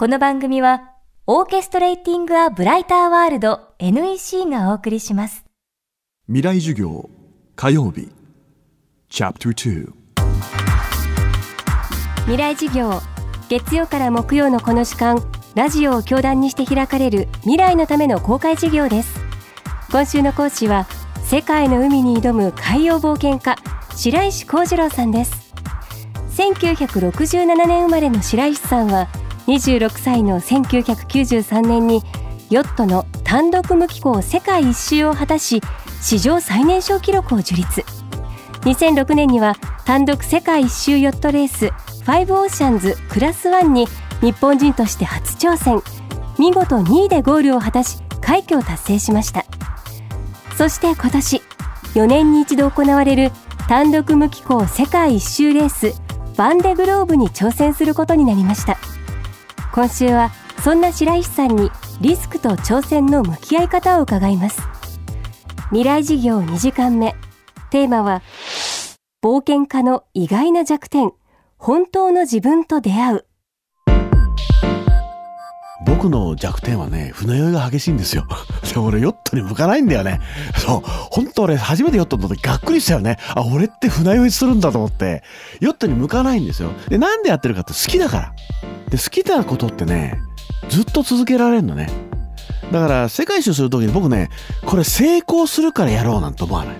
この番組は、オーケストレーティング・ア・ブライター・ワールド NEC がお送りします。未来授業火曜日。チャプター未来授業月曜から木曜のこの時間ラジオを教壇にして開かれる未来のための公開授業です。今週の講師は世界の海に挑む海洋冒険家白石幸次郎さんです。1967年生まれの白石さんは26歳の1993年にヨットの単独無寄港世界一周を果たし史上最年少記録を樹立。2006年には単独世界一周ヨットレースファイブオーシャンズクラス1に日本人として初挑戦。見事2位でゴールを果たし快挙を達成しました。そして今年4年に一度行われる単独無寄港世界一周レースバンデグローブに挑戦することになりました。今週はそんな白石さんにリスクと挑戦の向き合い方を伺います。未来事業2時間目。テーマは冒険家の意外な弱点。本当の自分と出会う。僕の弱点はね、船酔いが激しいんですよ。で俺、ヨットに向かないんだよね。そう。本当俺、初めてヨット乗った時がっくりしたよね。あ、俺って船酔いするんだと思って、ヨットに向かないんですよ。で、なんでやってるかって好きだから。で、好きなことってね、ずっと続けられるのね。だから、世界一周する時に僕ね、これ成功するからやろうなんて思わない。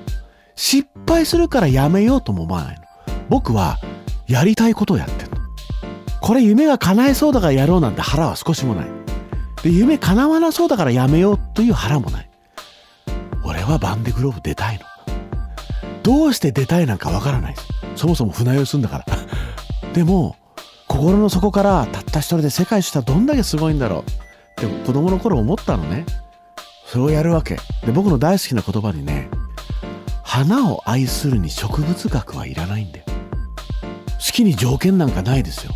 失敗するからやめようとも思わないの。僕は、やりたいことをやってるの。これ夢が叶えそうだからやろうなんて腹は少しもない。で、夢叶わなそうだからやめようという腹もない。俺はバンデグローブ出たいの。どうして出たいなんかわからないです。そもそも船酔いするんだから。でも、心の底からたった一人で世界一したらどんだけすごいんだろう。でも子供の頃思ったのね。それをやるわけ。で、僕の大好きな言葉にね、花を愛するに植物学はいらないんだよ。好きに条件なんかないですよ。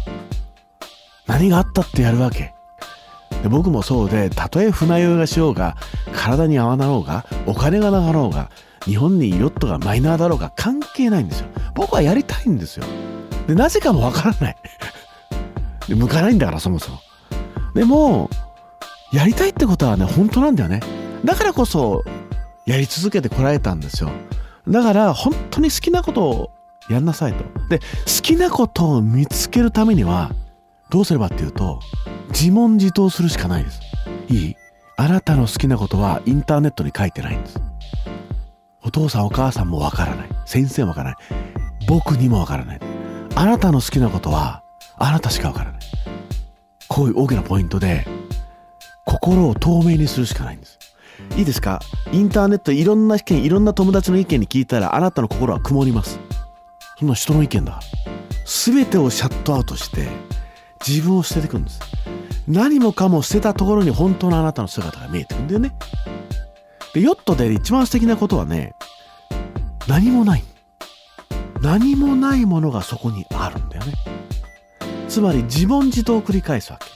何があったってやるわけ。で僕もそうで、たとえ船酔いがしようが、体に合わなろうが、お金がなかろうが、日本にヨットがマイナーだろうが関係ないんですよ。僕はやりたいんですよ。で、なぜかもわからない。で、向かないんだから、そもそも。でも、やりたいってことはね、本当なんだよね。だからこそ、やり続けてこられたんですよ。だから、本当に好きなことをやんなさいと。で、好きなことを見つけるためには、どうすればっていうと、自問自答するしかないです。いい？あなたの好きなことはインターネットに書いてないんです。お父さんお母さんもわからない。先生もわからない。僕にもわからない。あなたの好きなことは、あなたしかわからない。こういう大きなポイントで、心を透明にするしかないんです。いいですか？インターネットいろんな意見、いろんな友達の意見に聞いたら、あなたの心は曇ります。そんな人の意見だ。すべてをシャットアウトして、自分を捨てていくんです。何もかも捨てたところに本当のあなたの姿が見えてるんだよね。で、ヨットで一番素敵なことはね、何もない。何もないものがそこにあるんだよね。つまり自問自答を繰り返すわけ。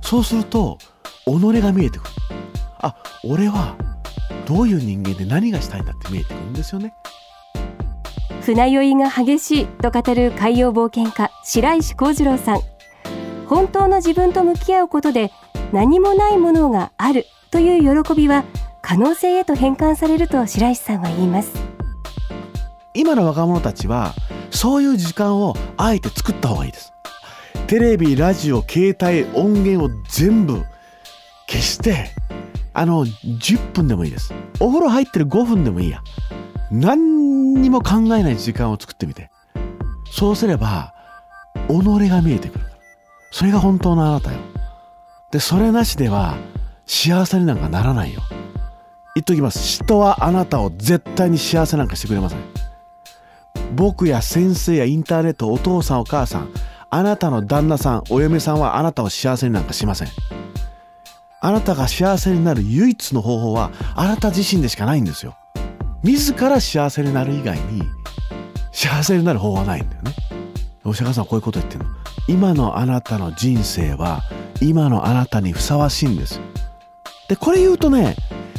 そうすると、己が見えてくる。あ、俺はどういう人間で何がしたいんだって見えてくるんですよね。船酔いが激しいと語る海洋冒険家白石幸次郎さん本当の自分と向き合うことで何もないものがあるという喜びは可能性へと変換されると白石さんは言います。今の若者たちはそういう時間をあえて作った方がいいです。テレビラジオ携帯音源を全部消してあの10分でもいいです。お風呂入ってる5分でもいいや。何にも考えない時間を作ってみて。そうすれば己が見えてくる。それが本当のあなたよ。でそれなしでは幸せになんかならないよ。言っときます。人はあなたを絶対に幸せなんかしてくれません。僕や先生やインターネットお父さんお母さんあなたの旦那さんお嫁さんはあなたを幸せになんかしません。あなたが幸せになる唯一の方法はあなた自身でしかないんですよ。自ら幸せになる以外に幸せになる方法はないんだよね。お釈迦さんはこういうこと言ってるの。今のあなたの人生は今のあなたにふさわしいんです。でこれ言うとね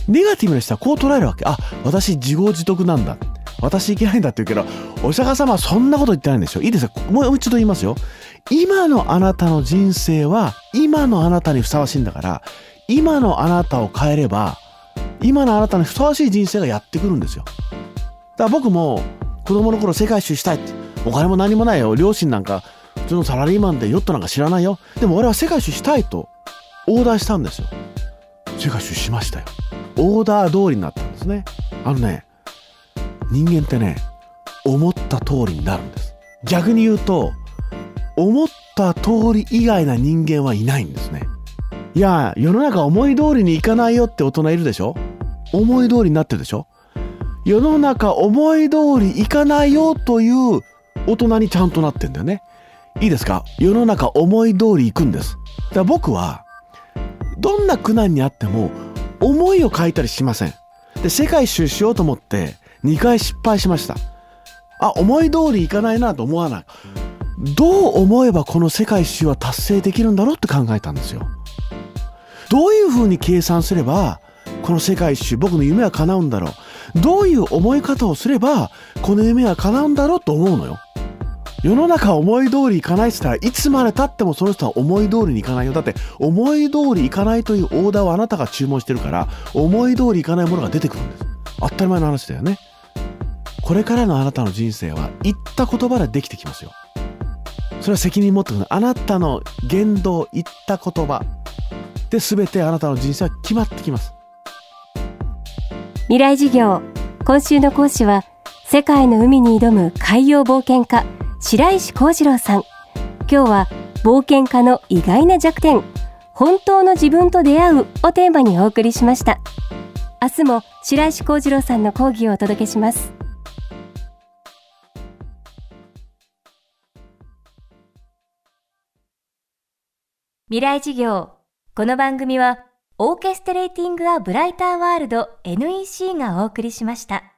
ネガティブな人はこう捉えるわけ。あ私自業自得なんだ。私いけないんだって言うけどお釈迦様はそんなこと言ってないんですよいいですかもう一度言いますよ。今のあなたの人生は今のあなたにふさわしいんだから今のあなたを変えれば今のあなたにふさわしい人生がやってくるんですよ。だから僕も子供の頃世界一周したいってお金も何もないよ。両親なんか普通のサラリーマンでヨットなんか知らないよ。でも俺は世界一周したいとオーダーしたんですよ。世界一周しましたよ。オーダー通りになったんですね。あのね人間ってね思った通りになるんです。逆に言うと思った通り以外な人間はいないんですね。いや世の中思い通りにいかないよって大人いるでしょ？思い通りになってるでしょ？世の中思い通りいかないよという大人にちゃんとなってんだよね。いいですか？世の中思い通り行くんです。だから僕はどんな苦難にあっても思いを書いたりしません。で世界一周しようと思って2回失敗しました。あ思い通りいかないなと思わない。どう思えばこの世界一周は達成できるんだろうって考えたんですよ。どういうふうに計算すればこの世界一周僕の夢は叶うんだろう。どういう思い方をすればこの夢は叶うんだろうと思うのよ。世の中思い通りいかないって言ったらいつまでたってもその人は思い通りにいかないよ。だって思い通りいかないというオーダーをあなたが注文してるから思い通りいかないものが出てくるんです。当たり前の話だよね。これからのあなたの人生は言った言葉でできてきますよ。それは責任持ってくるあなたの言動言った言葉。で全てあなたの人生は決まってきます。未来事業今週の講師は世界の海に挑む海洋冒険家白石幸次郎さん。今日は冒険家の意外な弱点本当の自分と出会うをテーマにお送りしました。明日も白石幸次郎さんの講義をお届けします。未来事業この番組はオーケストレーティング・ア・ブライター・ワールド NEC がお送りしました。